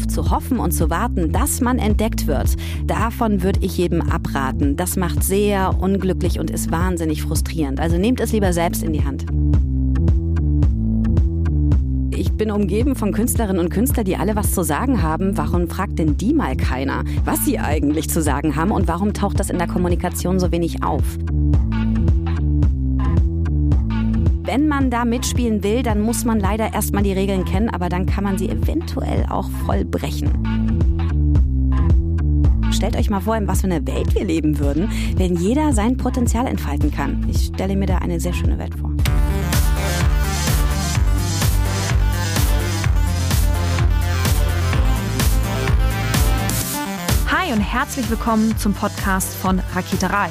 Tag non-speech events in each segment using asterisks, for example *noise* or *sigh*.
darauf zu hoffen und zu warten, dass man entdeckt wird, davon würde ich jedem abraten. Das macht sehr unglücklich und ist wahnsinnig frustrierend. Also nehmt es lieber selbst in die Hand. Ich bin umgeben von Künstlerinnen und Künstlern, die alle was zu sagen haben. Warum fragt denn die mal keiner, was sie eigentlich zu sagen haben und warum taucht das in der Kommunikation so wenig auf? Wenn man da mitspielen will, dann muss man leider erstmal die Regeln kennen, aber dann kann man sie eventuell auch voll brechen. Stellt euch mal vor, in was für einer Welt wir leben würden, wenn jeder sein Potenzial entfalten kann. Ich stelle mir da eine sehr schöne Welt vor. Hi und herzlich willkommen zum Podcast von Raketerei.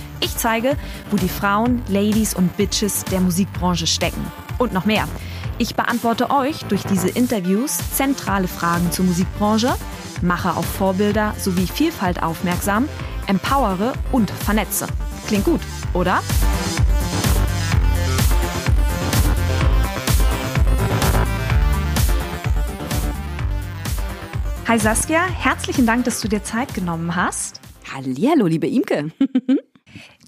Ich zeige, wo die Frauen, Ladies und Bitches der Musikbranche stecken. Und noch mehr. Ich beantworte euch durch diese Interviews zentrale Fragen zur Musikbranche, mache auf Vorbilder sowie Vielfalt aufmerksam, empowere und vernetze. Klingt gut, oder? Hi Saskia, herzlichen Dank, dass du dir Zeit genommen hast. Hallihallo, liebe Imke. *laughs*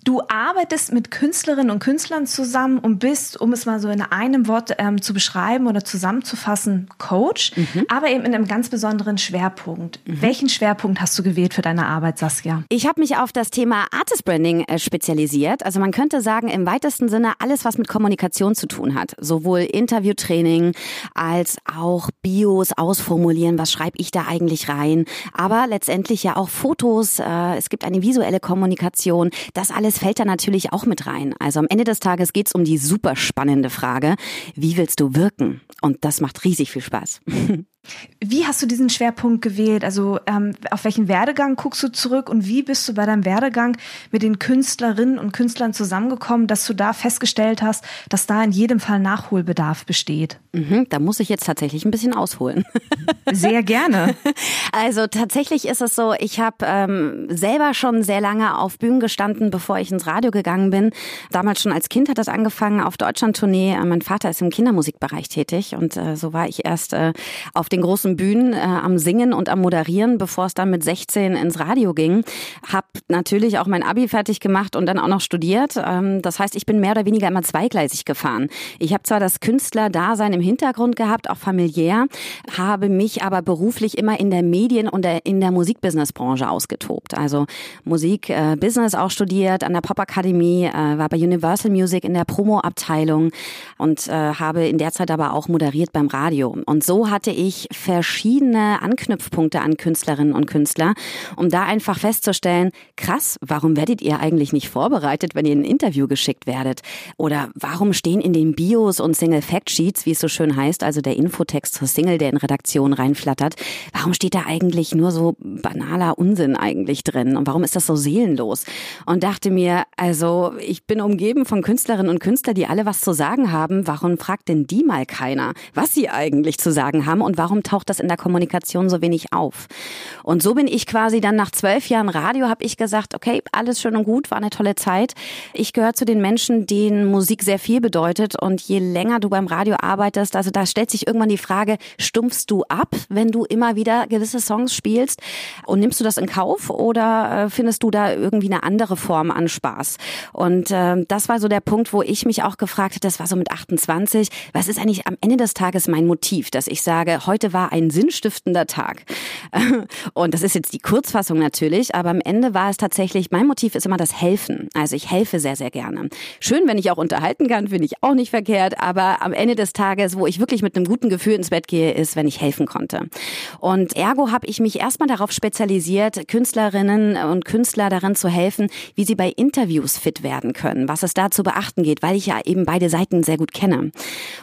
Du arbeitest mit Künstlerinnen und Künstlern zusammen und bist, um es mal so in einem Wort ähm, zu beschreiben oder zusammenzufassen, Coach, mhm. aber eben in einem ganz besonderen Schwerpunkt. Mhm. Welchen Schwerpunkt hast du gewählt für deine Arbeit, Saskia? Ich habe mich auf das Thema Artist Branding äh, spezialisiert. Also man könnte sagen, im weitesten Sinne alles, was mit Kommunikation zu tun hat. Sowohl Interviewtraining als auch Bios ausformulieren, was schreibe ich da eigentlich rein. Aber letztendlich ja auch Fotos. Äh, es gibt eine visuelle Kommunikation. Das alles das fällt da natürlich auch mit rein. Also am Ende des Tages geht es um die super spannende Frage, wie willst du wirken? Und das macht riesig viel Spaß. *laughs* Wie hast du diesen Schwerpunkt gewählt? Also ähm, auf welchen Werdegang guckst du zurück und wie bist du bei deinem Werdegang mit den Künstlerinnen und Künstlern zusammengekommen, dass du da festgestellt hast, dass da in jedem Fall Nachholbedarf besteht? Mhm, da muss ich jetzt tatsächlich ein bisschen ausholen. *laughs* Sehr gerne. *laughs* Also tatsächlich ist es so, ich habe ähm, selber schon sehr lange auf Bühnen gestanden, bevor ich ins Radio gegangen bin. Damals schon als Kind hat das angefangen auf Deutschlandtournee. Mein Vater ist im Kindermusikbereich tätig und äh, so war ich erst äh, auf den großen Bühnen äh, am Singen und am Moderieren, bevor es dann mit 16 ins Radio ging. Hab natürlich auch mein Abi fertig gemacht und dann auch noch studiert. Ähm, das heißt, ich bin mehr oder weniger immer zweigleisig gefahren. Ich habe zwar das Künstlerdasein im Hintergrund gehabt, auch familiär, habe mich aber beruflich immer in der Medien- und der, in der Musikbusinessbranche ausgetobt. Also Musikbusiness äh, auch studiert an der Popakademie, äh, war bei Universal Music in der Promo-Abteilung und äh, habe in der Zeit aber auch moderiert beim Radio. Und so hatte ich verschiedene Anknüpfpunkte an Künstlerinnen und Künstler, um da einfach festzustellen, krass, warum werdet ihr eigentlich nicht vorbereitet, wenn ihr ein Interview geschickt werdet? Oder warum stehen in den Bios und Single Fact Sheets, wie es so schön heißt, also der Infotext zur Single, der in Redaktion reinflattert, warum steht da eigentlich nur so banaler Unsinn eigentlich drin? Und warum ist das so seelenlos? Und dachte mir, also ich bin umgeben von Künstlerinnen und Künstlern, die alle was zu sagen haben. Warum fragt denn die mal keiner, was sie eigentlich zu sagen haben und warum taucht das in der Kommunikation so wenig auf? Und so bin ich quasi dann nach zwölf Jahren Radio, habe ich gesagt, okay, alles schön und gut, war eine tolle Zeit. Ich gehöre zu den Menschen, denen Musik sehr viel bedeutet und je länger du beim Radio arbeitest, also da stellt sich irgendwann die Frage, stumpfst du ab, wenn du immer wieder gewisse Songs spielst und nimmst du das in Kauf oder äh, findest du da irgendwie eine andere Form an Spaß? Und äh, das war so der Punkt, wo ich mich auch gefragt habe, das war so mit 28, was ist eigentlich am Ende des Tages mein Motiv, dass ich sage, heute war ein sinnstiftender Tag. *laughs* Und das ist jetzt die Kurzfassung natürlich, aber am Ende war es tatsächlich, mein Motiv ist immer das Helfen. Also ich helfe sehr, sehr gerne. Schön, wenn ich auch unterhalten kann, finde ich auch nicht verkehrt, aber am Ende des Tages, wo ich wirklich mit einem guten Gefühl ins Bett gehe, ist, wenn ich helfen konnte. Und ergo habe ich mich erstmal darauf spezialisiert, Künstlerinnen und Künstler darin zu helfen, wie sie bei Interviews fit werden können, was es da zu beachten geht, weil ich ja eben beide Seiten sehr gut kenne.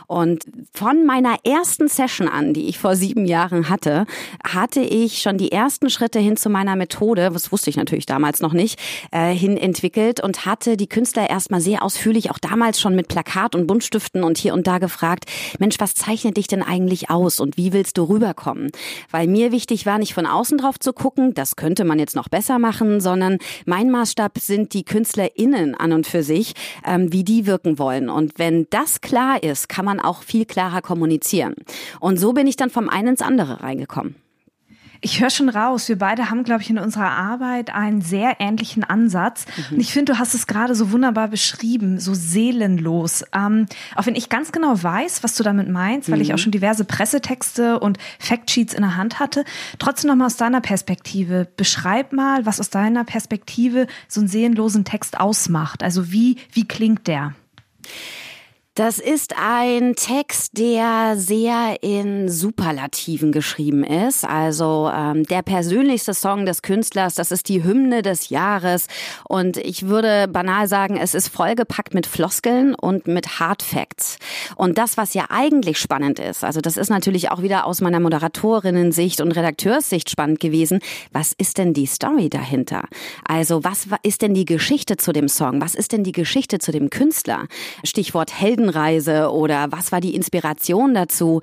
Und von meiner ersten Session an, die ich vor vor sieben Jahren hatte, hatte ich schon die ersten Schritte hin zu meiner Methode, das wusste ich natürlich damals noch nicht, äh, hin entwickelt und hatte die Künstler erstmal sehr ausführlich, auch damals schon mit Plakat und Buntstiften und hier und da gefragt, Mensch, was zeichnet dich denn eigentlich aus und wie willst du rüberkommen? Weil mir wichtig war, nicht von außen drauf zu gucken, das könnte man jetzt noch besser machen, sondern mein Maßstab sind die KünstlerInnen an und für sich, ähm, wie die wirken wollen. Und wenn das klar ist, kann man auch viel klarer kommunizieren. Und so bin ich dann vom einen ins andere reingekommen. Ich höre schon raus, wir beide haben, glaube ich, in unserer Arbeit einen sehr ähnlichen Ansatz. Mhm. Und ich finde, du hast es gerade so wunderbar beschrieben, so seelenlos. Ähm, auch wenn ich ganz genau weiß, was du damit meinst, weil mhm. ich auch schon diverse Pressetexte und Factsheets in der Hand hatte. Trotzdem nochmal aus deiner Perspektive. Beschreib mal, was aus deiner Perspektive so einen seelenlosen Text ausmacht. Also wie, wie klingt der? Das ist ein Text, der sehr in Superlativen geschrieben ist. Also ähm, der persönlichste Song des Künstlers, das ist die Hymne des Jahres. Und ich würde banal sagen, es ist vollgepackt mit Floskeln und mit Hard Facts. Und das, was ja eigentlich spannend ist, also das ist natürlich auch wieder aus meiner Moderatorinnen-Sicht und Redakteurssicht spannend gewesen. Was ist denn die Story dahinter? Also was ist denn die Geschichte zu dem Song? Was ist denn die Geschichte zu dem Künstler? Stichwort Helden Heldenreise oder was war die Inspiration dazu?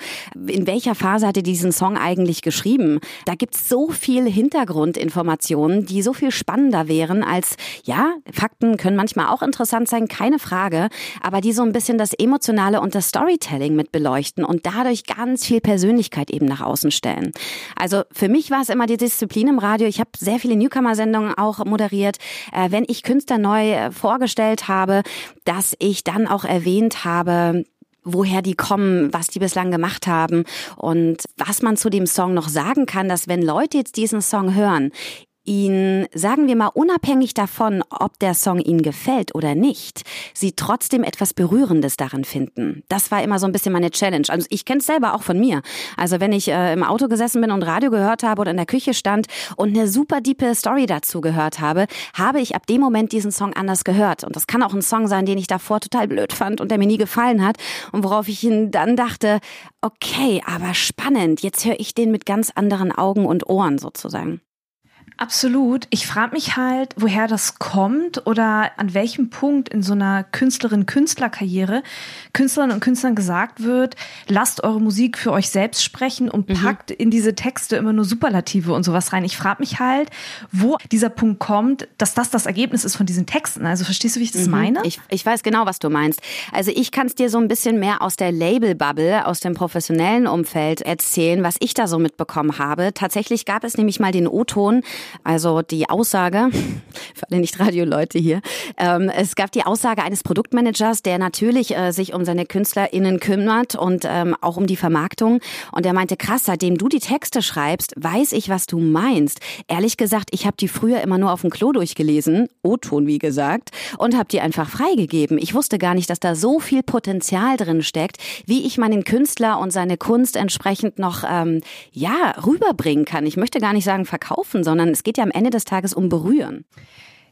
In welcher Phase hat er diesen Song eigentlich geschrieben? Da gibt's so viel Hintergrundinformationen, die so viel spannender wären als, ja, Fakten können manchmal auch interessant sein, keine Frage, aber die so ein bisschen das Emotionale und das Storytelling mit beleuchten und dadurch ganz viel Persönlichkeit eben nach außen stellen. Also für mich war es immer die Disziplin im Radio. Ich habe sehr viele Newcomer-Sendungen auch moderiert. Äh, wenn ich Künstler neu äh, vorgestellt habe, dass ich dann auch erwähnt habe, woher die kommen, was die bislang gemacht haben. Und was man zu dem Song noch sagen kann, dass wenn Leute jetzt diesen Song hören, ihn, sagen wir mal, unabhängig davon, ob der Song ihnen gefällt oder nicht, sie trotzdem etwas Berührendes darin finden. Das war immer so ein bisschen meine Challenge. Also ich kenne es selber auch von mir. Also wenn ich äh, im Auto gesessen bin und Radio gehört habe oder in der Küche stand und eine super diepe Story dazu gehört habe, habe ich ab dem Moment diesen Song anders gehört. Und das kann auch ein Song sein, den ich davor total blöd fand und der mir nie gefallen hat und worauf ich ihn dann dachte, okay, aber spannend, jetzt höre ich den mit ganz anderen Augen und Ohren sozusagen. Absolut. Ich frage mich halt, woher das kommt oder an welchem Punkt in so einer Künstlerin-Künstlerkarriere Künstlerinnen und Künstlern gesagt wird, lasst eure Musik für euch selbst sprechen und mhm. packt mhm. in diese Texte immer nur Superlative und sowas rein. Ich frage mich halt, wo dieser Punkt kommt, dass das das Ergebnis ist von diesen Texten. Also verstehst du, wie ich das mhm. meine? Ich, ich weiß genau, was du meinst. Also ich kann es dir so ein bisschen mehr aus der Label-Bubble, aus dem professionellen Umfeld erzählen, was ich da so mitbekommen habe. Tatsächlich gab es nämlich mal den O-Ton, also die Aussage, für alle Nicht-Radio-Leute hier, ähm, es gab die Aussage eines Produktmanagers, der natürlich äh, sich um seine KünstlerInnen kümmert und ähm, auch um die Vermarktung. Und er meinte, krass, seitdem du die Texte schreibst, weiß ich, was du meinst. Ehrlich gesagt, ich habe die früher immer nur auf dem Klo durchgelesen, O-Ton wie gesagt, und habe die einfach freigegeben. Ich wusste gar nicht, dass da so viel Potenzial drin steckt, wie ich meinen Künstler und seine Kunst entsprechend noch ähm, ja rüberbringen kann. Ich möchte gar nicht sagen verkaufen, sondern es geht ja am Ende des Tages um Berühren.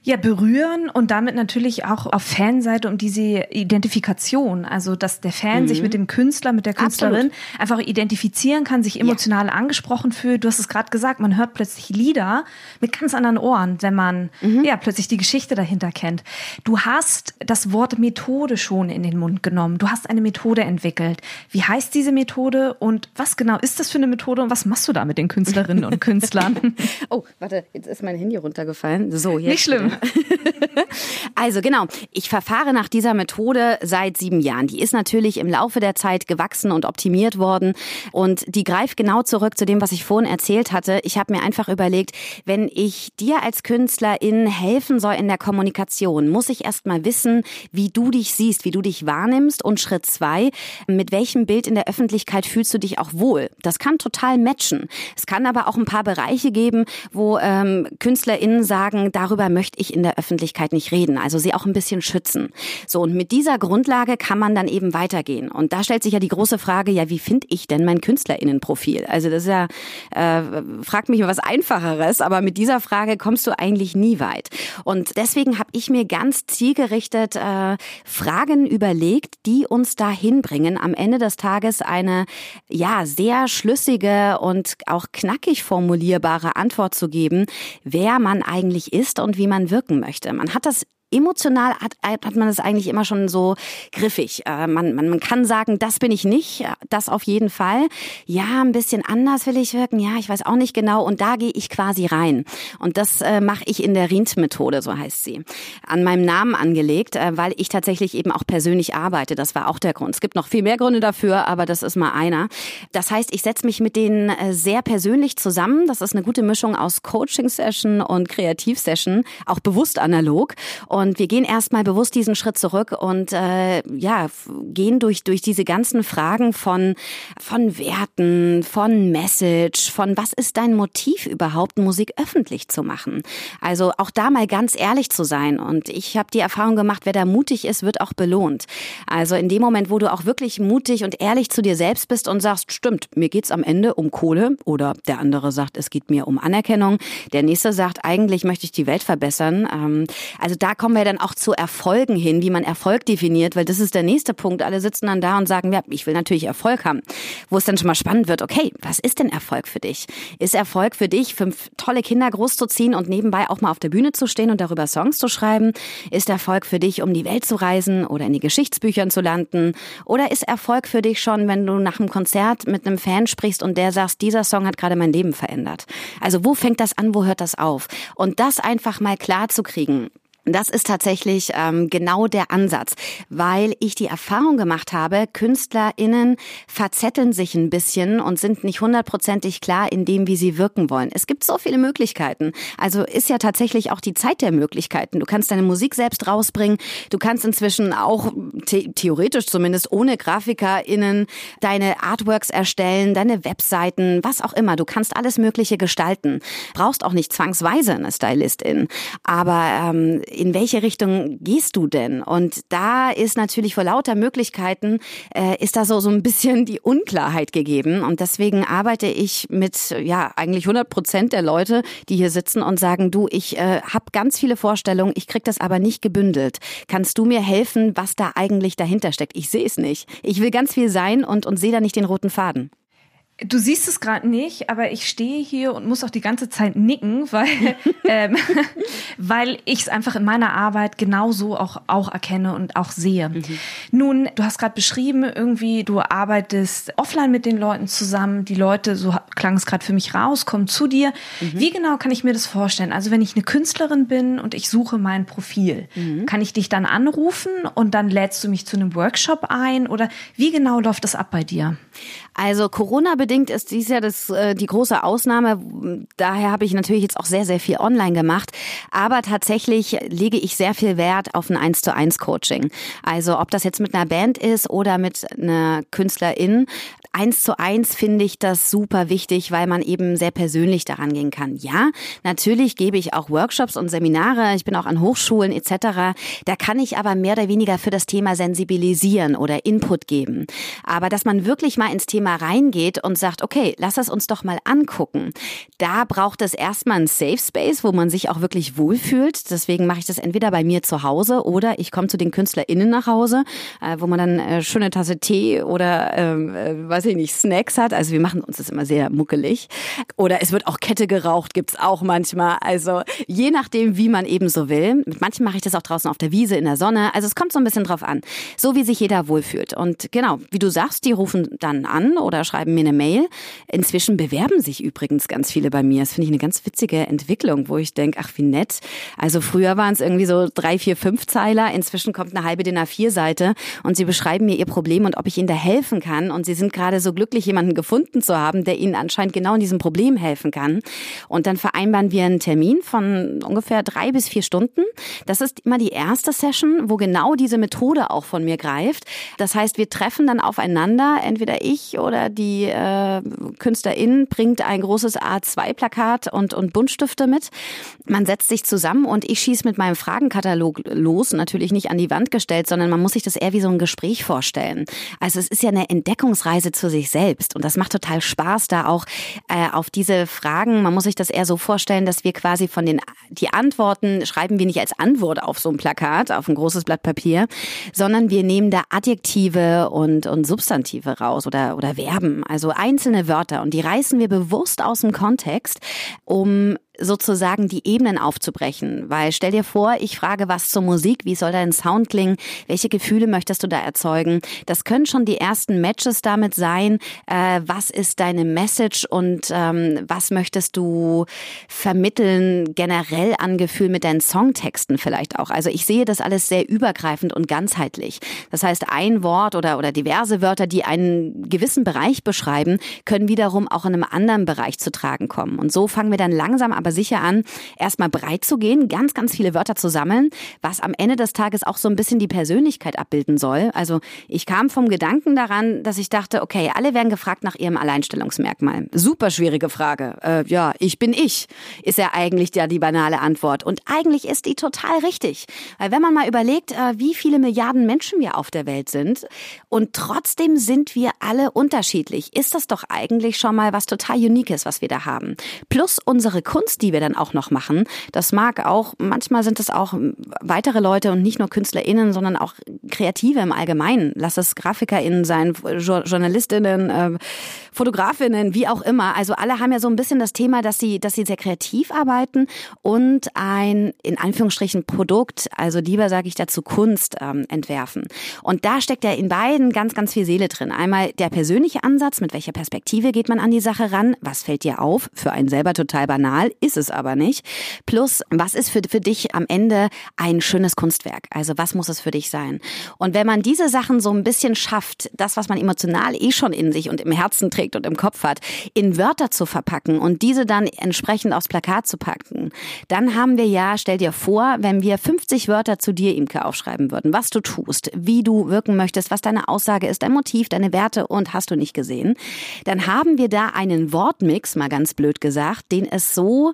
Ja, berühren und damit natürlich auch auf Fanseite um diese Identifikation. Also, dass der Fan mhm. sich mit dem Künstler, mit der Künstlerin Absolut. einfach identifizieren kann, sich emotional ja. angesprochen fühlt. Du hast es gerade gesagt, man hört plötzlich Lieder mit ganz anderen Ohren, wenn man mhm. ja plötzlich die Geschichte dahinter kennt. Du hast das Wort Methode schon in den Mund genommen. Du hast eine Methode entwickelt. Wie heißt diese Methode und was genau ist das für eine Methode und was machst du da mit den Künstlerinnen und Künstlern? *laughs* oh, warte, jetzt ist mein Handy runtergefallen. So, jetzt. Nicht schlimm. *laughs* also genau, ich verfahre nach dieser Methode seit sieben Jahren. Die ist natürlich im Laufe der Zeit gewachsen und optimiert worden und die greift genau zurück zu dem, was ich vorhin erzählt hatte. Ich habe mir einfach überlegt, wenn ich dir als Künstlerin helfen soll in der Kommunikation, muss ich erst mal wissen, wie du dich siehst, wie du dich wahrnimmst und Schritt zwei, mit welchem Bild in der Öffentlichkeit fühlst du dich auch wohl. Das kann total matchen. Es kann aber auch ein paar Bereiche geben, wo ähm, KünstlerInnen sagen, darüber möchte ich ich in der Öffentlichkeit nicht reden. Also sie auch ein bisschen schützen. So, und mit dieser Grundlage kann man dann eben weitergehen. Und da stellt sich ja die große Frage, ja, wie finde ich denn mein KünstlerInnenprofil? Also das ist ja, äh, frag mich mal was Einfacheres, aber mit dieser Frage kommst du eigentlich nie weit. Und deswegen habe ich mir ganz zielgerichtet äh, Fragen überlegt, die uns dahin bringen, am Ende des Tages eine ja sehr schlüssige und auch knackig formulierbare Antwort zu geben, wer man eigentlich ist und wie man wirken möchte. Man hat das emotional hat, hat man es eigentlich immer schon so griffig. Äh, man, man, man kann sagen, das bin ich nicht, das auf jeden Fall. Ja, ein bisschen anders will ich wirken. Ja, ich weiß auch nicht genau. Und da gehe ich quasi rein. Und das äh, mache ich in der Rient-Methode, so heißt sie. An meinem Namen angelegt, äh, weil ich tatsächlich eben auch persönlich arbeite. Das war auch der Grund. Es gibt noch viel mehr Gründe dafür, aber das ist mal einer. Das heißt, ich setze mich mit denen äh, sehr persönlich zusammen. Das ist eine gute Mischung aus Coaching-Session und Kreativ-Session, auch bewusst analog. Und und wir gehen erstmal bewusst diesen Schritt zurück und äh, ja, gehen durch, durch diese ganzen Fragen von, von Werten, von Message, von was ist dein Motiv überhaupt, Musik öffentlich zu machen. Also auch da mal ganz ehrlich zu sein. Und ich habe die Erfahrung gemacht, wer da mutig ist, wird auch belohnt. Also in dem Moment, wo du auch wirklich mutig und ehrlich zu dir selbst bist und sagst, stimmt, mir geht's am Ende um Kohle oder der andere sagt, es geht mir um Anerkennung, der nächste sagt, eigentlich möchte ich die Welt verbessern. Ähm, also da kommen wir dann auch zu Erfolgen hin, wie man Erfolg definiert, weil das ist der nächste Punkt. Alle sitzen dann da und sagen, ja, ich will natürlich Erfolg haben. Wo es dann schon mal spannend wird, okay, was ist denn Erfolg für dich? Ist Erfolg für dich, fünf tolle Kinder großzuziehen und nebenbei auch mal auf der Bühne zu stehen und darüber Songs zu schreiben? Ist Erfolg für dich, um die Welt zu reisen oder in die Geschichtsbüchern zu landen? Oder ist Erfolg für dich schon, wenn du nach einem Konzert mit einem Fan sprichst und der sagst, dieser Song hat gerade mein Leben verändert? Also wo fängt das an, wo hört das auf? Und das einfach mal klar zu kriegen. Das ist tatsächlich ähm, genau der Ansatz, weil ich die Erfahrung gemacht habe, KünstlerInnen verzetteln sich ein bisschen und sind nicht hundertprozentig klar in dem, wie sie wirken wollen. Es gibt so viele Möglichkeiten. Also ist ja tatsächlich auch die Zeit der Möglichkeiten. Du kannst deine Musik selbst rausbringen. Du kannst inzwischen auch the theoretisch zumindest ohne GrafikerInnen deine Artworks erstellen, deine Webseiten, was auch immer. Du kannst alles Mögliche gestalten. Brauchst auch nicht zwangsweise eine Stylistin. Aber ähm, in welche Richtung gehst du denn? Und da ist natürlich vor lauter Möglichkeiten, äh, ist da so, so ein bisschen die Unklarheit gegeben. Und deswegen arbeite ich mit, ja, eigentlich 100 Prozent der Leute, die hier sitzen und sagen, du, ich äh, habe ganz viele Vorstellungen, ich krieg das aber nicht gebündelt. Kannst du mir helfen, was da eigentlich dahinter steckt? Ich sehe es nicht. Ich will ganz viel sein und, und sehe da nicht den roten Faden. Du siehst es gerade nicht, aber ich stehe hier und muss auch die ganze Zeit nicken, weil, *laughs* ähm, weil ich es einfach in meiner Arbeit genauso auch, auch erkenne und auch sehe. Mhm. Nun, du hast gerade beschrieben, irgendwie, du arbeitest offline mit den Leuten zusammen. Die Leute, so klang es gerade für mich raus, kommen zu dir. Mhm. Wie genau kann ich mir das vorstellen? Also wenn ich eine Künstlerin bin und ich suche mein Profil, mhm. kann ich dich dann anrufen und dann lädst du mich zu einem Workshop ein? Oder wie genau läuft das ab bei dir? Also Corona bedingt ist dies ja das, äh, die große Ausnahme. Daher habe ich natürlich jetzt auch sehr, sehr viel online gemacht. Aber tatsächlich lege ich sehr viel Wert auf ein 1 zu 1 Coaching. Also ob das jetzt mit einer Band ist oder mit einer Künstlerin, eins zu eins finde ich das super wichtig, weil man eben sehr persönlich daran gehen kann. Ja, natürlich gebe ich auch Workshops und Seminare. Ich bin auch an Hochschulen etc. Da kann ich aber mehr oder weniger für das Thema sensibilisieren oder Input geben. Aber dass man wirklich mal ins Thema reingeht und sagt, okay, lass es uns doch mal angucken. Da braucht es erstmal einen Safe Space, wo man sich auch wirklich wohlfühlt. Deswegen mache ich das entweder bei mir zu Hause oder ich komme zu den KünstlerInnen nach Hause, äh, wo man dann äh, schöne Tasse Tee oder ähm, äh, weiß ich nicht, Snacks hat. Also wir machen uns das immer sehr muckelig. Oder es wird auch Kette geraucht, gibt's auch manchmal. Also je nachdem, wie man eben so will. Mit manchen mache ich das auch draußen auf der Wiese in der Sonne. Also es kommt so ein bisschen drauf an. So wie sich jeder wohlfühlt. Und genau, wie du sagst, die rufen dann an oder schreiben mir eine Mail. Inzwischen bewerben sich übrigens ganz viele bei mir. Das finde ich eine ganz witzige Entwicklung, wo ich denke, ach wie nett. Also früher waren es irgendwie so drei, vier, fünf Zeiler. Inzwischen kommt eine halbe DIN A4-Seite und sie beschreiben mir ihr Problem und ob ich ihnen da helfen kann. Und sie sind gerade gerade so glücklich, jemanden gefunden zu haben, der ihnen anscheinend genau in diesem Problem helfen kann. Und dann vereinbaren wir einen Termin von ungefähr drei bis vier Stunden. Das ist immer die erste Session, wo genau diese Methode auch von mir greift. Das heißt, wir treffen dann aufeinander, entweder ich oder die äh, Künstlerin bringt ein großes A2-Plakat und, und Buntstifte mit. Man setzt sich zusammen und ich schieße mit meinem Fragenkatalog los, natürlich nicht an die Wand gestellt, sondern man muss sich das eher wie so ein Gespräch vorstellen. Also es ist ja eine Entdeckungsreise zu sich selbst. Und das macht total Spaß, da auch äh, auf diese Fragen, man muss sich das eher so vorstellen, dass wir quasi von den die Antworten schreiben wir nicht als Antwort auf so ein Plakat, auf ein großes Blatt Papier, sondern wir nehmen da Adjektive und, und Substantive raus oder, oder Verben, also einzelne Wörter. Und die reißen wir bewusst aus dem Kontext, um sozusagen die Ebenen aufzubrechen. Weil stell dir vor, ich frage was zur Musik, wie soll dein Sound klingen, welche Gefühle möchtest du da erzeugen? Das können schon die ersten Matches damit sein. Äh, was ist deine Message und ähm, was möchtest du vermitteln generell an Gefühl mit deinen Songtexten vielleicht auch? Also ich sehe das alles sehr übergreifend und ganzheitlich. Das heißt, ein Wort oder, oder diverse Wörter, die einen gewissen Bereich beschreiben, können wiederum auch in einem anderen Bereich zu tragen kommen. Und so fangen wir dann langsam aber sicher an, erstmal breit zu gehen, ganz, ganz viele Wörter zu sammeln, was am Ende des Tages auch so ein bisschen die Persönlichkeit abbilden soll. Also ich kam vom Gedanken daran, dass ich dachte, okay, alle werden gefragt nach ihrem Alleinstellungsmerkmal. Super schwierige Frage. Äh, ja, ich bin ich, ist ja eigentlich ja die banale Antwort. Und eigentlich ist die total richtig. Weil wenn man mal überlegt, äh, wie viele Milliarden Menschen wir auf der Welt sind und trotzdem sind wir alle unterschiedlich, ist das doch eigentlich schon mal was total Uniques, was wir da haben. Plus unsere Kunst Die wir dann auch noch machen. Das mag auch, manchmal sind es auch weitere Leute und nicht nur KünstlerInnen, sondern auch Kreative im Allgemeinen. Lass es GrafikerInnen sein, JournalistInnen, äh, Fotografinnen, wie auch immer. Also alle haben ja so ein bisschen das Thema, dass sie, dass sie sehr kreativ arbeiten und ein, in Anführungsstrichen, Produkt, also lieber sage ich dazu Kunst, ähm, entwerfen. Und da steckt ja in beiden ganz, ganz viel Seele drin. Einmal der persönliche Ansatz, mit welcher Perspektive geht man an die Sache ran? Was fällt dir auf? Für einen selber total banal, ist es aber nicht. Plus, was ist für, für dich am Ende ein schönes Kunstwerk? Also was muss es für dich sein? Und wenn man diese Sachen so ein bisschen schafft, das, was man emotional eh schon in sich und im Herzen trägt und im Kopf hat, in Wörter zu verpacken und diese dann entsprechend aufs Plakat zu packen, dann haben wir ja, stell dir vor, wenn wir 50 Wörter zu dir, Imke, aufschreiben würden, was du tust, wie du wirken möchtest, was deine Aussage ist, dein Motiv, deine Werte und hast du nicht gesehen, dann haben wir da einen Wortmix, mal ganz blöd gesagt, den es so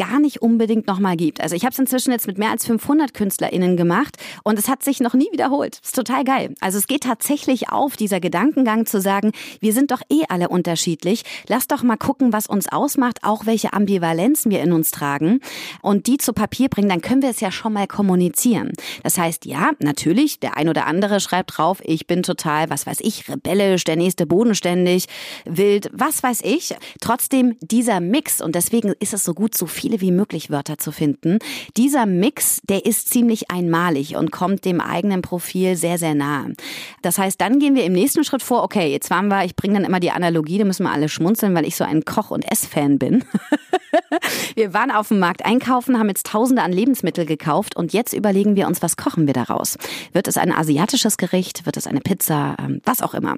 gar nicht unbedingt nochmal gibt. Also ich habe es inzwischen jetzt mit mehr als 500 KünstlerInnen gemacht und es hat sich noch nie wiederholt. Ist total geil. Also es geht tatsächlich auf, dieser Gedankengang zu sagen, wir sind doch eh alle unterschiedlich. Lass doch mal gucken, was uns ausmacht, auch welche Ambivalenzen wir in uns tragen und die zu Papier bringen, dann können wir es ja schon mal kommunizieren. Das heißt, ja, natürlich, der ein oder andere schreibt drauf, ich bin total, was weiß ich, rebellisch, der nächste bodenständig, wild, was weiß ich. Trotzdem dieser Mix und deswegen ist es so gut, so viel viele wie möglich Wörter zu finden. Dieser Mix, der ist ziemlich einmalig und kommt dem eigenen Profil sehr, sehr nahe. Das heißt, dann gehen wir im nächsten Schritt vor, okay, jetzt waren wir, ich bringe dann immer die Analogie, da müssen wir alle schmunzeln, weil ich so ein Koch- und Essfan bin. *laughs* wir waren auf dem Markt einkaufen, haben jetzt Tausende an Lebensmittel gekauft und jetzt überlegen wir uns, was kochen wir daraus? Wird es ein asiatisches Gericht? Wird es eine Pizza? Ähm, was auch immer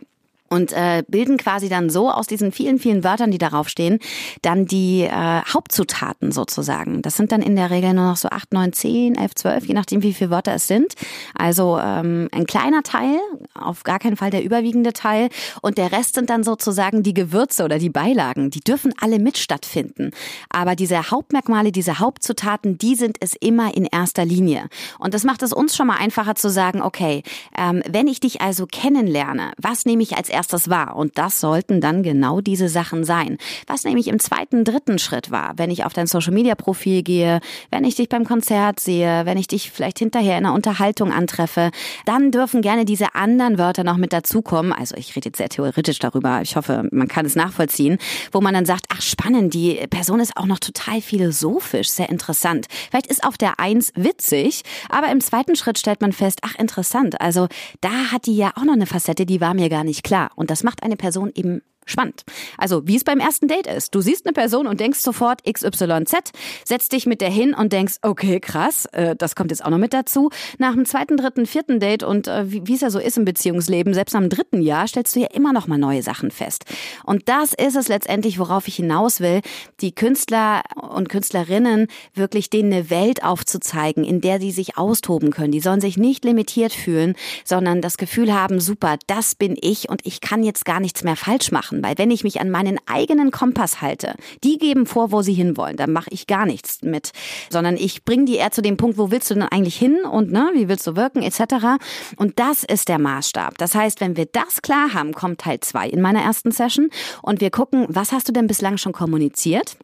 und äh, bilden quasi dann so aus diesen vielen, vielen Wörtern, die darauf stehen, dann die äh, Hauptzutaten sozusagen. Das sind dann in der Regel nur noch so acht, neun, zehn, elf, zwölf, je nachdem, wie viele Wörter es sind. Also ähm, ein kleiner Teil, auf gar keinen Fall der überwiegende Teil. Und der Rest sind dann sozusagen die Gewürze oder die Beilagen. Die dürfen alle mit stattfinden. Aber diese Hauptmerkmale, diese Hauptzutaten, die sind es immer in erster Linie. Und das macht es uns schon mal einfacher zu sagen, okay, ähm, wenn ich dich also kennenlerne, was nehme ich als erstes erstes war. Und das sollten dann genau diese Sachen sein. Was nämlich im zweiten, dritten Schritt war, wenn ich auf dein Social Media Profil gehe, wenn ich dich beim Konzert sehe, wenn ich dich vielleicht hinterher in einer Unterhaltung antreffe, dann dürfen gerne diese anderen Wörter noch mit dazukommen. Also ich rede jetzt sehr theoretisch darüber. Ich hoffe, man kann es nachvollziehen, wo man dann sagt, ach spannend, die Person ist auch noch total philosophisch, sehr interessant. Vielleicht ist auf der Eins witzig, aber im zweiten Schritt stellt man fest, ach interessant. Also da hat die ja auch noch eine Facette, die war mir gar nicht klar. Und das macht eine Person eben Spannend. Also, wie es beim ersten Date ist. Du siehst eine Person und denkst sofort XYZ, setzt dich mit der hin und denkst, okay, krass, äh, das kommt jetzt auch noch mit dazu. Nach dem zweiten, dritten, vierten Date und äh, wie es ja so ist im Beziehungsleben, selbst am dritten Jahr stellst du ja immer noch mal neue Sachen fest. Und das ist es letztendlich, worauf ich hinaus will, die Künstler und Künstlerinnen wirklich denen eine Welt aufzuzeigen, in der sie sich austoben können. Die sollen sich nicht limitiert fühlen, sondern das Gefühl haben, super, das bin ich und ich kann jetzt gar nichts mehr falsch machen, weil wenn ich mich an meinen eigenen Kompass halte, die geben vor, wo sie hinwollen, dann mache ich gar nichts mit, sondern ich bringe die eher zu dem Punkt, wo willst du denn eigentlich hin und ne, wie willst du wirken etc. Und das ist der Maßstab. Das heißt, wenn wir das klar haben, kommt Teil zwei in meiner ersten Session und wir gucken, was hast du denn bislang schon kommuniziert?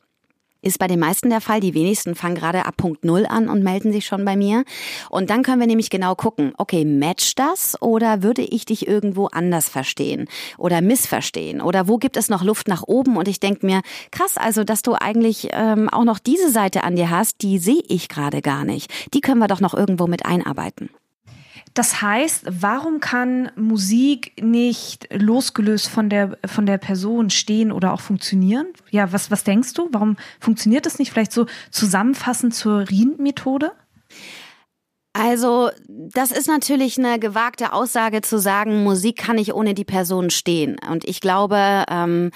Ist bei den meisten der Fall. Die wenigsten fangen gerade ab Punkt Null an und melden sich schon bei mir. Und dann können wir nämlich genau gucken, okay, matcht das oder würde ich dich irgendwo anders verstehen oder missverstehen? Oder wo gibt es noch Luft nach oben? Und ich denke mir, krass, also dass du eigentlich ähm, auch noch diese Seite an dir hast, die sehe ich gerade gar nicht. Die können wir doch noch irgendwo mit einarbeiten. Das heißt, warum kann Musik nicht losgelöst von der, von der Person stehen oder auch funktionieren? Ja, was, was denkst du? Warum funktioniert das nicht? Vielleicht so zusammenfassend zur Rien-Methode? Also, das ist natürlich eine gewagte Aussage zu sagen, Musik kann nicht ohne die Person stehen. Und ich glaube, ähm,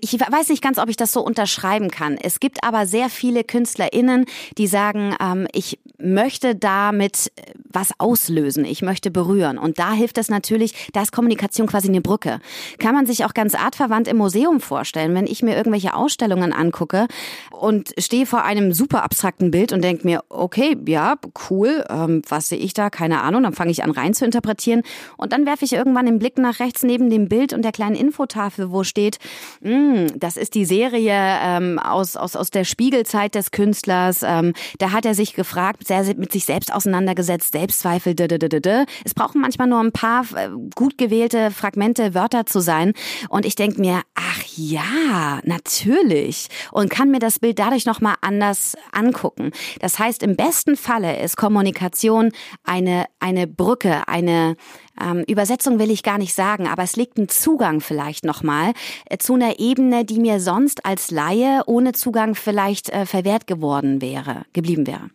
ich weiß nicht ganz, ob ich das so unterschreiben kann. Es gibt aber sehr viele KünstlerInnen, die sagen, ähm, ich möchte damit was auslösen, ich möchte berühren. Und da hilft es natürlich, da ist Kommunikation quasi eine Brücke. Kann man sich auch ganz artverwandt im Museum vorstellen, wenn ich mir irgendwelche Ausstellungen angucke und stehe vor einem super abstrakten Bild und denke mir, okay, ja, cool, ähm, was sehe ich da? Keine Ahnung. Dann fange ich an rein zu interpretieren und dann werfe ich irgendwann den Blick nach rechts neben dem Bild und der kleinen Infotafel, wo steht, mh, das ist die Serie ähm, aus, aus, aus der Spiegelzeit des Künstlers. Ähm, da hat er sich gefragt, sehr mit sich selbst auseinandergesetzt, Selbstzweifel. -d. Es brauchen manchmal nur ein paar äh, gut gewählte Fragmente, Wörter zu sein. Und ich denke mir, ach ja, natürlich. Und kann mir das Bild dadurch nochmal anders angucken. Das heißt, im besten Falle ist Kommunikation eine, eine Brücke, eine ähm, Übersetzung will ich gar nicht sagen, aber es liegt ein Zugang vielleicht nochmal äh, zu einer Ebene, die mir sonst als Laie ohne Zugang vielleicht äh, verwehrt geworden wäre, geblieben wäre.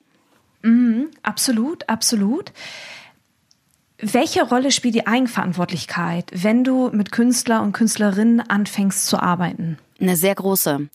Mhm, absolut, absolut. Welche Rolle spielt die Eigenverantwortlichkeit, wenn du mit Künstler und Künstlerinnen anfängst zu arbeiten? Eine sehr große.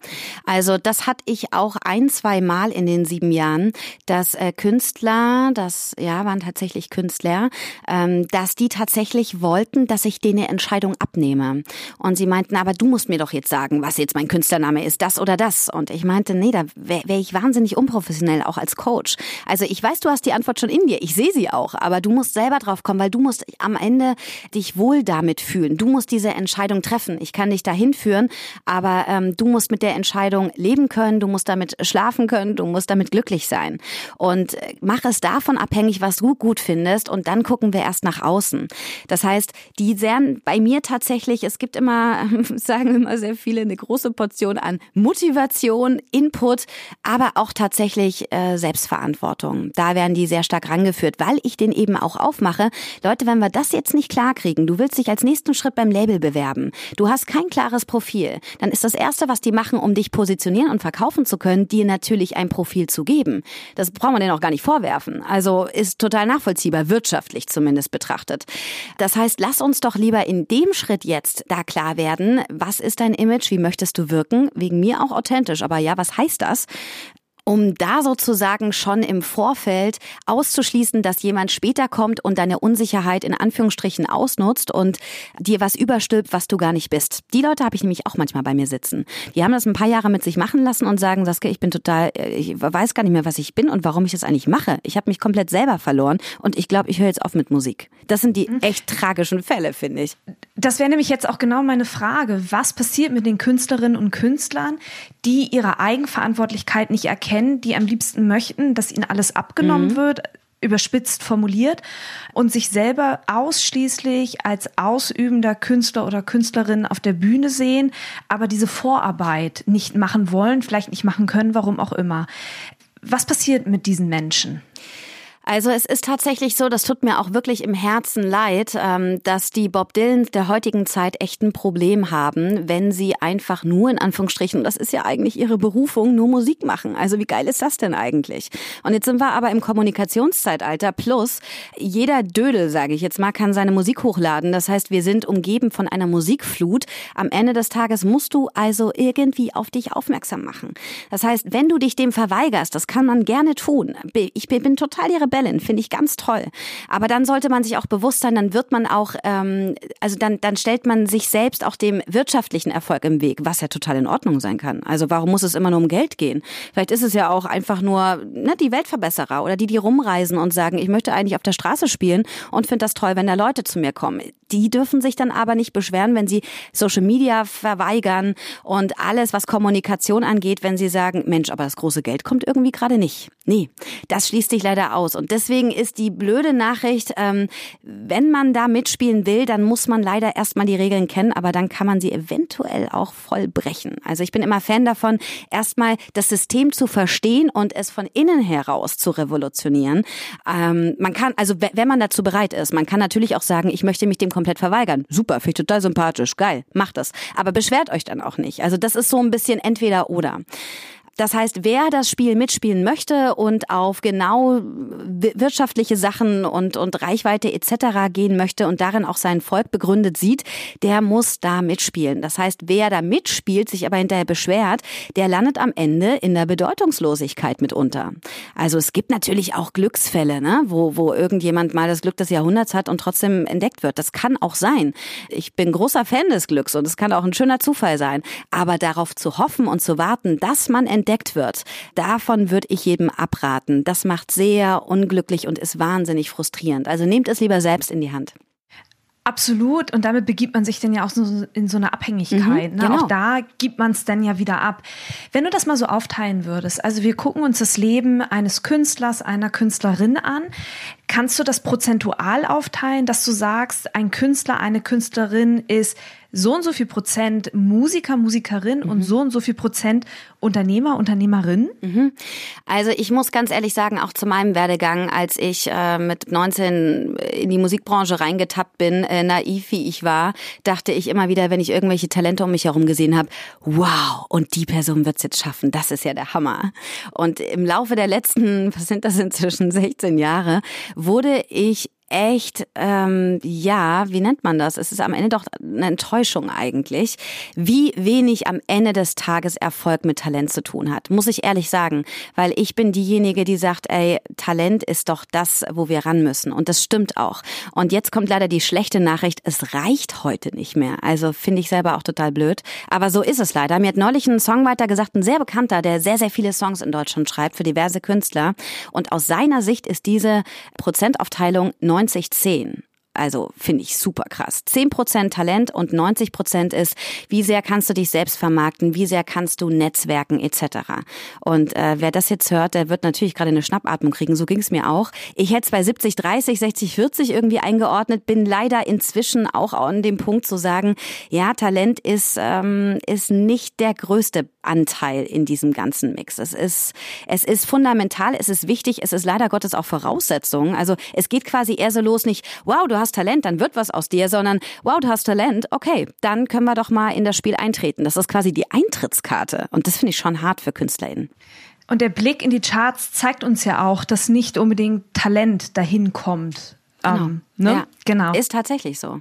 Also das hatte ich auch ein, zwei Mal in den sieben Jahren, dass äh, Künstler, das ja waren tatsächlich Künstler, ähm, dass die tatsächlich wollten, dass ich denen eine Entscheidung abnehme. Und sie meinten, aber du musst mir doch jetzt sagen, was jetzt mein Künstlername ist, das oder das. Und ich meinte, nee, da wäre wär ich wahnsinnig unprofessionell, auch als Coach. Also ich weiß, du hast die Antwort schon in dir, ich sehe sie auch, aber du musst selber drauf kommen, weil du musst am Ende dich wohl damit fühlen. Du musst diese Entscheidung treffen. Ich kann dich dahin führen, aber ähm, du musst mit der Entscheidung leben können, du musst damit schlafen können, du musst damit glücklich sein. Und äh, mach es davon abhängig, was du gut findest und dann gucken wir erst nach außen. Das heißt, die sehr bei mir tatsächlich, es gibt immer, *laughs* sagen immer sehr viele, eine große Portion an Motivation, Input, aber auch tatsächlich äh, Selbstverantwortung. Da werden die sehr stark rangeführt, weil ich den eben auch aufmache. Leute, wenn wir das jetzt nicht klar kriegen, du willst dich als nächsten Schritt beim Label bewerben, du hast kein klares Profil, dann ist das Erste, was die machen, um dich positionieren und verkaufen zu können, dir natürlich ein Profil zu geben. Das braucht man denen auch gar nicht vorwerfen. Also ist total nachvollziehbar, wirtschaftlich zumindest betrachtet. Das heißt, lass uns doch lieber in dem Schritt jetzt da klar werden, was ist dein Image, wie möchtest du wirken? Wegen mir auch authentisch, aber ja, was heißt das? Um da sozusagen schon im Vorfeld auszuschließen, dass jemand später kommt und deine Unsicherheit in Anführungsstrichen ausnutzt und dir was überstülpt, was du gar nicht bist. Die Leute habe ich nämlich auch manchmal bei mir sitzen. Die haben das ein paar Jahre mit sich machen lassen und sagen, Saskia, ich bin total, ich weiß gar nicht mehr, was ich bin und warum ich das eigentlich mache. Ich habe mich komplett selber verloren und ich glaube, ich höre jetzt auf mit Musik. Das sind die mhm. echt tragischen Fälle, finde ich. Das wäre nämlich jetzt auch genau meine Frage. Was passiert mit den Künstlerinnen und Künstlern, die ihre Eigenverantwortlichkeit nicht erkennen, die am liebsten möchten, dass ihnen alles abgenommen mhm. wird, überspitzt formuliert, und sich selber ausschließlich als ausübender Künstler oder Künstlerin auf der Bühne sehen, aber diese Vorarbeit nicht machen wollen, vielleicht nicht machen können, warum auch immer. Was passiert mit diesen Menschen? Also es ist tatsächlich so, das tut mir auch wirklich im Herzen leid, ähm, dass die Bob Dylans der heutigen Zeit echt ein Problem haben, wenn sie einfach nur in Anführungsstrichen, das ist ja eigentlich ihre Berufung, nur Musik machen. Also wie geil ist das denn eigentlich? Und jetzt sind wir aber im Kommunikationszeitalter plus jeder Dödel, sage ich jetzt mal, kann seine Musik hochladen. Das heißt, wir sind umgeben von einer Musikflut. Am Ende des Tages musst du also irgendwie auf dich aufmerksam machen. Das heißt, wenn du dich dem verweigerst, das kann man gerne tun. Ich bin total ihre Rebellin, finde ich ganz toll. Aber dann sollte man sich auch bewusst sein, dann wird man auch, ähm, also dann, dann stellt man sich selbst auch dem wirtschaftlichen Erfolg im Weg, was ja total in Ordnung sein kann. Also warum muss es immer nur um Geld gehen? Vielleicht ist es ja auch einfach nur ne, die Weltverbesserer oder die, die rumreisen und sagen, ich möchte eigentlich auf der Straße spielen und finde das toll, wenn da Leute zu mir kommen. Die dürfen sich dann aber nicht beschweren, wenn sie Social Media verweigern und alles, was Kommunikation angeht, wenn sie sagen, Mensch, aber das große Geld kommt irgendwie gerade nicht. Nee, das schließt sich leider aus. Und deswegen ist die blöde Nachricht, ähm, wenn man da mitspielen will, dann muss man leider erstmal die Regeln kennen, aber dann kann man sie eventuell auch voll brechen. Also ich bin immer Fan davon, erstmal das System zu verstehen und es von innen heraus zu revolutionieren. Ähm, man kann, also wenn man dazu bereit ist, man kann natürlich auch sagen, ich möchte mich dem komplett verweigern. Super, finde ich total sympathisch, geil, macht das. Aber beschwert euch dann auch nicht. Also das ist so ein bisschen entweder oder. Das heißt, wer das Spiel mitspielen möchte und auf genau wirtschaftliche Sachen und, und Reichweite etc. gehen möchte und darin auch sein Volk begründet sieht, der muss da mitspielen. Das heißt, wer da mitspielt, sich aber hinterher beschwert, der landet am Ende in der Bedeutungslosigkeit mitunter. Also es gibt natürlich auch Glücksfälle, ne? wo, wo irgendjemand mal das Glück des Jahrhunderts hat und trotzdem entdeckt wird. Das kann auch sein. Ich bin großer Fan des Glücks und es kann auch ein schöner Zufall sein. Aber darauf zu hoffen und zu warten, dass man entdeckt, entdeckt wird. Davon würde ich jedem abraten. Das macht sehr unglücklich und ist wahnsinnig frustrierend. Also nehmt es lieber selbst in die Hand. Absolut. Und damit begibt man sich dann ja auch so in so eine Abhängigkeit. Mhm, ne? Genau. Auch da gibt man es dann ja wieder ab. Wenn du das mal so aufteilen würdest, also wir gucken uns das Leben eines Künstlers, einer Künstlerin an. Kannst du das prozentual aufteilen, dass du sagst, ein Künstler, eine Künstlerin ist so und so viel Prozent Musiker, Musikerin mhm. und so und so viel Prozent Unternehmer, Unternehmerin? Mhm. Also ich muss ganz ehrlich sagen, auch zu meinem Werdegang, als ich äh, mit 19 in die Musikbranche reingetappt bin, äh, naiv wie ich war, dachte ich immer wieder, wenn ich irgendwelche Talente um mich herum gesehen habe, wow, und die Person wird's jetzt schaffen, das ist ja der Hammer. Und im Laufe der letzten, was sind das inzwischen, 16 Jahre, wurde ich echt, ähm, ja, wie nennt man das? Es ist am Ende doch eine Enttäuschung eigentlich, wie wenig am Ende des Tages Erfolg mit Talent zu tun hat, muss ich ehrlich sagen, weil ich bin diejenige, die sagt, ey, Talent ist doch das, wo wir ran müssen und das stimmt auch. Und jetzt kommt leider die schlechte Nachricht, es reicht heute nicht mehr. Also finde ich selber auch total blöd, aber so ist es leider. Mir hat neulich ein Songwriter gesagt, ein sehr bekannter, der sehr, sehr viele Songs in Deutschland schreibt für diverse Künstler und aus seiner Sicht ist diese Prozentaufteilung 90-10. Also finde ich super krass. 10% Talent und 90% ist, wie sehr kannst du dich selbst vermarkten, wie sehr kannst du netzwerken etc. Und äh, wer das jetzt hört, der wird natürlich gerade eine Schnappatmung kriegen. So ging es mir auch. Ich hätte es bei 70, 30, 60, 40 irgendwie eingeordnet, bin leider inzwischen auch an dem Punkt zu sagen, ja, Talent ist, ähm, ist nicht der größte Anteil in diesem ganzen Mix. Es ist, es ist fundamental, es ist wichtig, es ist leider Gottes auch Voraussetzung. Also es geht quasi eher so los, nicht, wow, du hast Talent, dann wird was aus dir, sondern wow, du hast Talent, okay, dann können wir doch mal in das Spiel eintreten. Das ist quasi die Eintrittskarte. Und das finde ich schon hart für KünstlerInnen. Und der Blick in die Charts zeigt uns ja auch, dass nicht unbedingt Talent dahin kommt. Genau. Um, Ne? Ja, genau. Ist tatsächlich so.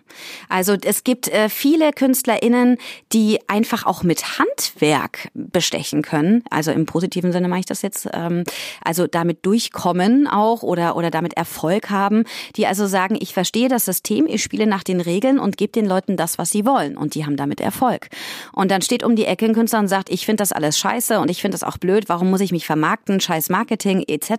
Also es gibt äh, viele KünstlerInnen, die einfach auch mit Handwerk bestechen können. Also im positiven Sinne mache ich das jetzt. Ähm, also damit durchkommen auch oder, oder damit Erfolg haben. Die also sagen, ich verstehe das System, ich spiele nach den Regeln und gebe den Leuten das, was sie wollen. Und die haben damit Erfolg. Und dann steht um die Ecke ein Künstler und sagt, ich finde das alles scheiße und ich finde das auch blöd. Warum muss ich mich vermarkten? Scheiß Marketing etc.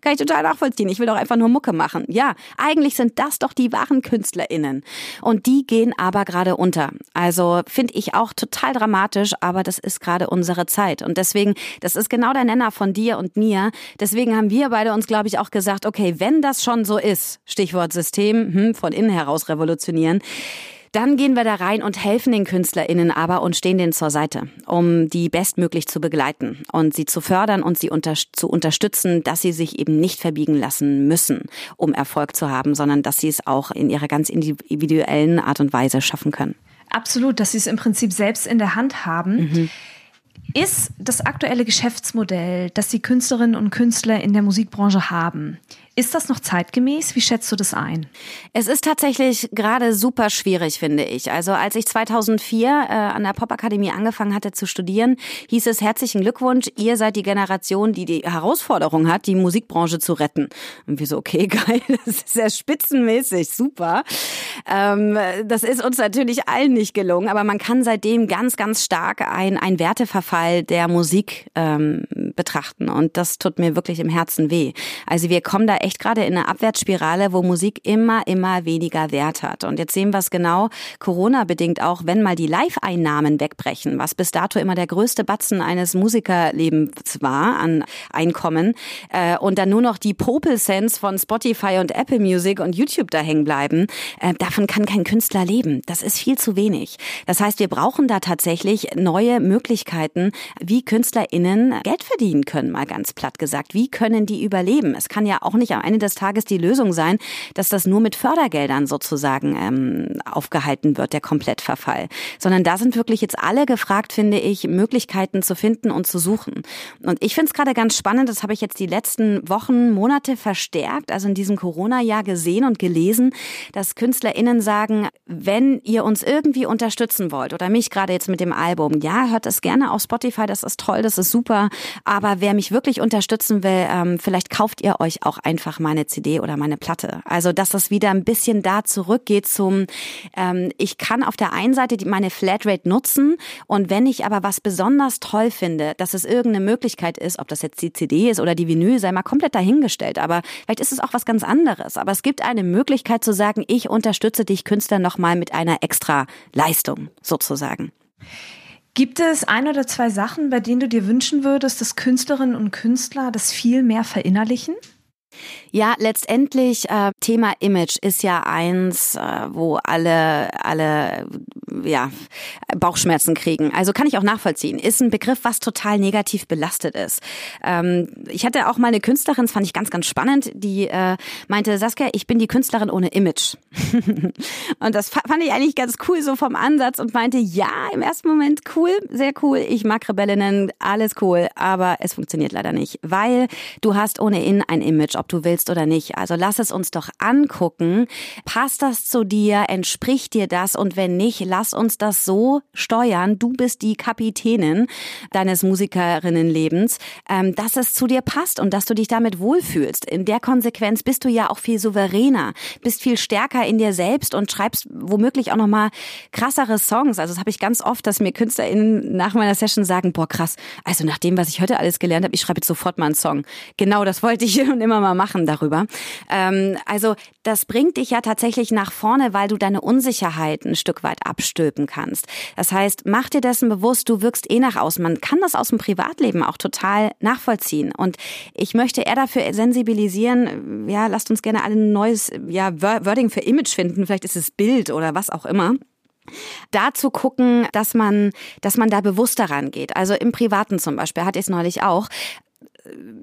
Kann ich total nachvollziehen. Ich will doch einfach nur Mucke machen. Ja, eigentlich sind das doch die wahren KünstlerInnen. Und die gehen aber gerade unter. Also finde ich auch total dramatisch, aber das ist gerade unsere Zeit. Und deswegen, das ist genau der Nenner von dir und mir. Deswegen haben wir beide uns, glaube ich, auch gesagt, okay, wenn das schon so ist, Stichwort System, hm, von innen heraus revolutionieren, Dann gehen wir da rein und helfen den KünstlerInnen aber und stehen denen zur Seite, um die bestmöglich zu begleiten und sie zu fördern und sie unter zu unterstützen, dass sie sich eben nicht verbiegen lassen müssen, um Erfolg zu haben, sondern dass sie es auch in ihrer ganz individuellen Art und Weise schaffen können. Absolut, dass sie es im Prinzip selbst in der Hand haben. Mhm. Ist das aktuelle Geschäftsmodell, das die Künstlerinnen und Künstler in der Musikbranche haben, ist das noch zeitgemäß? Wie schätzt du das ein? Es ist tatsächlich gerade super schwierig, finde ich. Also als ich 2004 äh, an der Popakademie angefangen hatte zu studieren, hieß es herzlichen Glückwunsch, ihr seid die Generation, die die Herausforderung hat, die Musikbranche zu retten. Und wir so, okay, *laughs* geil, das ist sehr spitzenmäßig, super. Ähm, das ist uns natürlich allen nicht gelungen, aber man kann seitdem ganz, ganz stark ein, ein Werteverfall der Musik ähm, betrachten. Und das tut mir wirklich im Herzen weh. Also wir kommen da echt gerade in eine Abwärtsspirale, wo Musik immer, immer weniger Wert hat. Und jetzt sehen wir es genau, Corona-bedingt auch, wenn mal die Live-Einnahmen wegbrechen, was bis dato immer der größte Batzen eines Musikerlebens war an Einkommen, äh, und dann nur noch die Popel-Cents von Spotify und Apple Music und YouTube da hängen bleiben, äh, davon kann kein Künstler leben. Das ist viel zu wenig. Das heißt, wir brauchen da tatsächlich neue Möglichkeiten, wie KünstlerInnen Geld verdienen können, mal ganz platt gesagt. Wie können die überleben? Es kann ja auch nicht am Ende des Tages die Lösung sein, dass das nur mit Fördergeldern sozusagen ähm, aufgehalten wird, der Komplettverfall. Sondern da sind wirklich jetzt alle gefragt, finde ich, Möglichkeiten zu finden und zu suchen. Und ich finde es gerade ganz spannend, das habe ich jetzt die letzten Wochen, Monate verstärkt, also in diesem Corona-Jahr gesehen und gelesen, dass KünstlerInnen sagen, wenn ihr uns irgendwie unterstützen wollt oder mich gerade jetzt mit dem Album, ja, hört es gerne auf Spotify, das ist toll, das ist super, aber wer mich wirklich unterstützen will, ähm, vielleicht kauft ihr euch auch einfach meine CD oder meine Platte. Also dass das wieder ein bisschen da zurückgeht zum, ähm, ich kann auf der einen Seite meine Flatrate nutzen und wenn ich aber was besonders toll finde, dass es irgendeine Möglichkeit ist, ob das jetzt die CD ist oder die Vinyl, sei mal komplett dahingestellt. Aber vielleicht ist es auch was ganz anderes. Aber es gibt eine Möglichkeit zu sagen, ich unterstütze dich Künstler nochmal mit einer extra Leistung sozusagen. Gibt es ein oder zwei Sachen, bei denen du dir wünschen würdest, dass Künstlerinnen und Künstler das viel mehr verinnerlichen? Ja, letztendlich äh, Thema Image ist ja eins, äh, wo alle alle ja Bauchschmerzen kriegen. Also kann ich auch nachvollziehen. Ist ein Begriff, was total negativ belastet ist. Ähm, ich hatte auch mal eine Künstlerin, das fand ich ganz ganz spannend, die äh, meinte Saskia, ich bin die Künstlerin ohne Image. *laughs* und das fand ich eigentlich ganz cool so vom Ansatz und meinte ja im ersten Moment cool, sehr cool. Ich mag Rebellinnen, alles cool, aber es funktioniert leider nicht, weil du hast ohnehin ein Image, ob du willst willst oder nicht. Also lass es uns doch angucken. Passt das zu dir? Entspricht dir das? Und wenn nicht, lass uns das so steuern. Du bist die Kapitänin deines Musikerinnenlebens, ähm, dass es zu dir passt und dass du dich damit wohlfühlst. In der Konsequenz bist du ja auch viel souveräner, bist viel stärker in dir selbst und schreibst womöglich auch noch mal krassere Songs. Also das habe ich ganz oft, dass mir KünstlerInnen nach meiner Session sagen, boah krass, also nach dem, was ich heute alles gelernt habe, ich schreibe jetzt sofort mal einen Song. Genau, das wollte ich schon *laughs* immer mal machen darüber. Ähm, also das bringt dich ja tatsächlich nach vorne, weil du deine Unsicherheit ein Stück weit abstülpen kannst. Das heißt, mach dir dessen bewusst, du wirkst eh nach außen. Man kann das aus dem Privatleben auch total nachvollziehen. Und ich möchte eher dafür sensibilisieren, ja, lasst uns gerne alle ein neues ja, Wording für Image finden. Vielleicht ist es Bild oder was auch immer da zu gucken, dass man, dass man da bewusst daran geht. Also im Privaten zum Beispiel hatte ich es neulich auch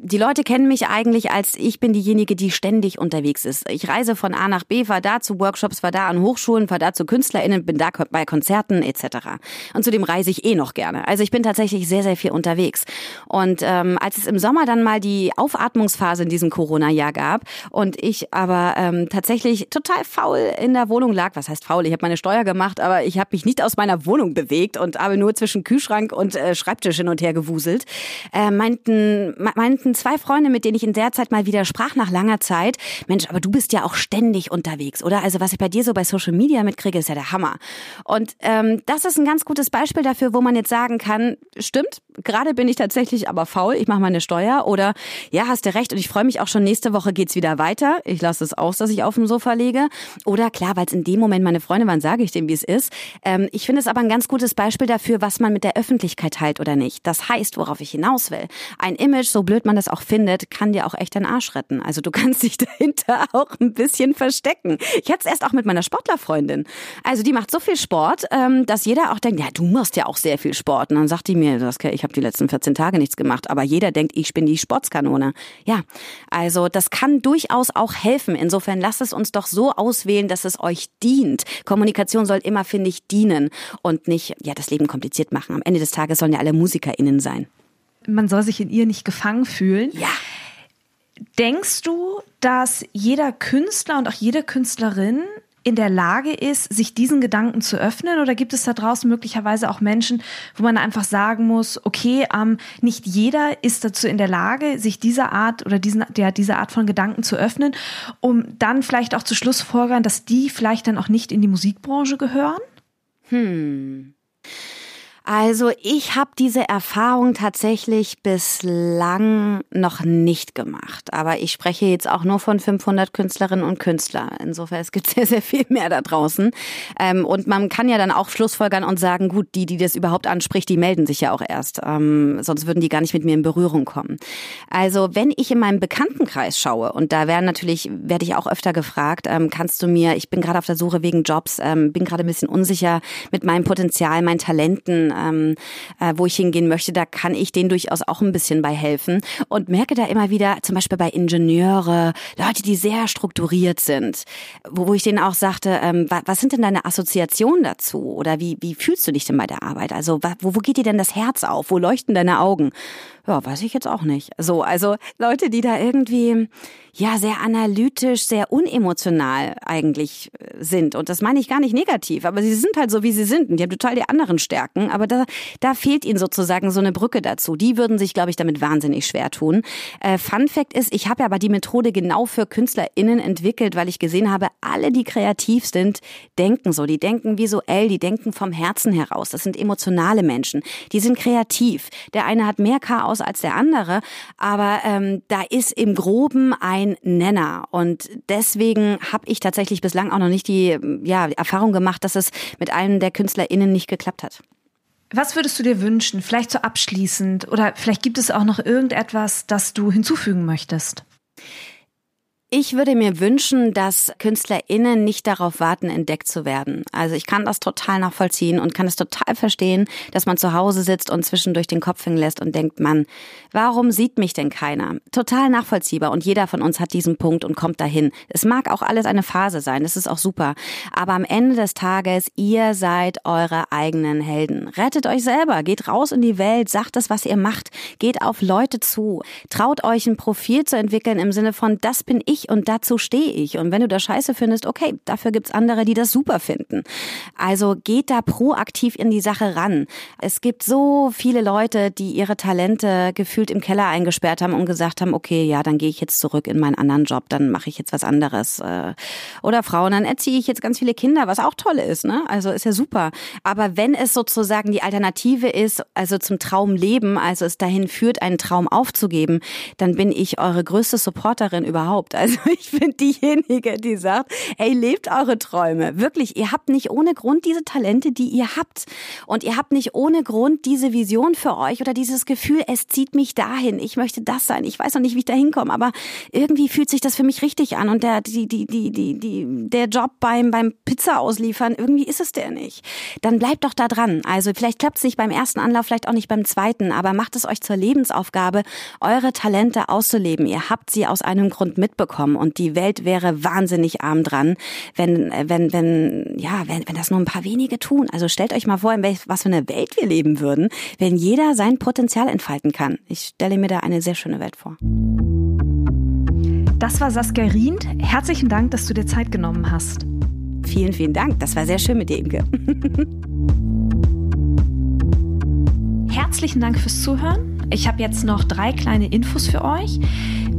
die Leute kennen mich eigentlich als ich bin diejenige, die ständig unterwegs ist. Ich reise von A nach B, fahre da zu Workshops, fahre da an Hochschulen, fahre da zu KünstlerInnen, bin da bei Konzerten etc. Und zudem reise ich eh noch gerne. Also ich bin tatsächlich sehr, sehr viel unterwegs. Und ähm, als es im Sommer dann mal die Aufatmungsphase in diesem Corona-Jahr gab und ich aber ähm, tatsächlich total faul in der Wohnung lag, was heißt faul? Ich habe meine Steuer gemacht, aber ich habe mich nicht aus meiner Wohnung bewegt und habe nur zwischen Kühlschrank und äh, Schreibtisch hin und her gewuselt, äh, meinten meinten zwei Freunde, mit denen ich in der Zeit mal wieder sprach nach langer Zeit, Mensch, aber du bist ja auch ständig unterwegs, oder? Also was ich bei dir so bei Social Media mitkriege, ist ja der Hammer. Und ähm, das ist ein ganz gutes Beispiel dafür, wo man jetzt sagen kann, stimmt, gerade bin ich tatsächlich aber faul, ich mache meine Steuer oder ja, hast du recht und ich freue mich auch schon, nächste Woche geht's wieder weiter. Ich lasse es aus, dass ich auf dem Sofa lege. Oder klar, weil es in dem Moment meine Freunde waren, sage ich dem, wie es ist. Ähm, ich finde es aber ein ganz gutes Beispiel dafür, was man mit der Öffentlichkeit teilt oder nicht. Das heißt, worauf ich hinaus will. Ein Image, so blöd man das auch findet, kann dir auch echt den Arsch retten. Also du *laughs* kannst dich dahinter auch ein bisschen verstecken. Ich hatte es erst auch mit meiner Sportlerfreundin. Also die macht so viel Sport, ähm, dass jeder auch denkt, ja, du machst ja auch sehr viel Sport. Und dann sagt die mir, ich habe die letzten 14 Tage nichts gemacht, aber jeder denkt, ich bin die Sportskanone. Ja, also das kann durchaus auch helfen. Insofern lasst es uns doch so auswählen, dass es euch dient. Kommunikation soll immer, finde ich, dienen und nicht, ja, das Leben kompliziert machen. Am Ende des Tages sollen ja alle MusikerInnen sein. Man soll sich in ihr nicht gefangen fühlen. Ja. Denkst du, dass jeder Künstler und auch jede Künstlerin in der Lage ist, sich diesen Gedanken zu öffnen? Oder gibt es da draußen möglicherweise auch Menschen, wo man einfach sagen muss, okay, ähm, nicht jeder ist dazu in der Lage, sich dieser Art oder diesen, der, diese Art von Gedanken zu öffnen, um dann vielleicht auch zu Schlussfolgern, dass die vielleicht dann auch nicht in die Musikbranche gehören? Hm. Also ich habe diese Erfahrung tatsächlich bislang noch nicht gemacht. Aber ich spreche jetzt auch nur von 500 Künstlerinnen und Künstlern. Insofern es gibt *laughs* sehr, sehr viel mehr da draußen. Ähm, und man kann ja dann auch Schlussfolgern und sagen, gut, die, die das überhaupt anspricht, die melden sich ja auch erst. Ähm, sonst würden die gar nicht mit mir in Berührung kommen. Also wenn ich in meinem Bekanntenkreis schaue, und da werden natürlich, werde ich auch öfter gefragt, ähm, kannst du mir, ich bin gerade auf der Suche wegen Jobs, bin gerade ein bisschen unsicher mit meinem Potenzial, meinen Talenten, ähm, äh, wo ich hingehen möchte, da kann ich denen durchaus auch ein bisschen bei helfen und merke da immer wieder, zum Beispiel bei Ingenieure, Leute, die sehr strukturiert sind, wo, wo ich denen auch sagte, ähm, was, was sind denn deine Assoziationen dazu oder wie, wie fühlst du dich denn bei der Arbeit? Also wo, wo geht dir denn das Herz auf? Wo leuchten deine Augen? Ja, weiß ich jetzt auch nicht. So, also Leute, die da irgendwie ja sehr analytisch, sehr unemotional eigentlich äh, sind. Und das meine ich gar nicht negativ, aber sie sind halt so, wie sie sind. Und die haben total die anderen Stärken. Aber da, da fehlt ihnen sozusagen so eine Brücke dazu. Die würden sich, glaube ich, damit wahnsinnig schwer tun. Äh, Fun Fact ist, ich habe ja aber die Methode genau für KünstlerInnen entwickelt, weil ich gesehen habe, alle, die kreativ sind, denken so. Die denken visuell, die denken vom Herzen heraus. Das sind emotionale Menschen. Die sind kreativ. Der eine hat mehr Chaos aus als der andere, aber ähm, da ist im Groben ein Nenner und deswegen habe ich tatsächlich bislang auch noch nicht die ja, Erfahrung gemacht, dass es mit einem der KünstlerInnen nicht geklappt hat. Was würdest du dir wünschen, vielleicht so abschließend oder vielleicht gibt es auch noch irgendetwas, das du hinzufügen möchtest? Ich würde mir wünschen, dass KünstlerInnen nicht darauf warten, entdeckt zu werden. Also ich kann das total nachvollziehen und kann es total verstehen, dass man zu Hause sitzt und zwischendurch den Kopf hängen lässt und denkt, Mann, warum sieht mich denn keiner? Total nachvollziehbar und jeder von uns hat diesen Punkt und kommt dahin. Es mag auch alles eine Phase sein, das ist auch super. Aber am Ende des Tages, ihr seid eure eigenen Helden. Rettet euch selber, geht raus in die Welt, sagt das, was ihr macht, geht auf Leute zu, traut euch ein Profil zu entwickeln im Sinne von, das bin ich und dazu stehe ich. Und wenn du das scheiße findest, okay, dafür gibt's andere, die das super finden. Also geht da proaktiv in die Sache ran. Es gibt so viele Leute, die ihre Talente gefühlt im Keller eingesperrt haben und gesagt haben, okay, ja, dann gehe ich jetzt zurück in meinen anderen Job, dann mache ich jetzt was anderes. Äh, oder Frauen, dann erziehe ich jetzt ganz viele Kinder, was auch toll ist, ne? Also ist ja super. Aber wenn es sozusagen die Alternative ist, also zum Traumleben, also es dahin führt, einen Traum aufzugeben, dann bin ich eure größte Supporterin überhaupt. Also Also *laughs* ich bin diejenige, die sagt, ey, lebt eure Träume. Wirklich, ihr habt nicht ohne Grund diese Talente, die ihr habt. Und ihr habt nicht ohne Grund diese Vision für euch oder dieses Gefühl, es zieht mich dahin. Ich möchte das sein. Ich weiß noch nicht, wie ich da hinkomme, aber irgendwie fühlt sich das für mich richtig an. Und der, die, die, die, die, die, der Job beim, beim Pizza ausliefern, irgendwie ist es der nicht. Dann bleibt doch da dran. Also vielleicht klappt es nicht beim ersten Anlauf, vielleicht auch nicht beim zweiten, aber macht es euch zur Lebensaufgabe, eure Talente auszuleben. Ihr habt sie aus einem Grund mitbekommen kommen und die Welt wäre wahnsinnig arm dran, wenn, wenn, wenn, ja, wenn, wenn das nur ein paar wenige tun. Also stellt euch mal vor, in welch, was für eine Welt wir leben würden, wenn jeder sein Potenzial entfalten kann. Ich stelle mir da eine sehr schöne Welt vor. Das war Saskia Rient. Herzlichen Dank, dass du dir Zeit genommen hast. Vielen, vielen Dank. Das war sehr schön mit dir, Imke. *laughs* Herzlichen Dank fürs Zuhören. Ich habe jetzt noch drei kleine Infos für euch.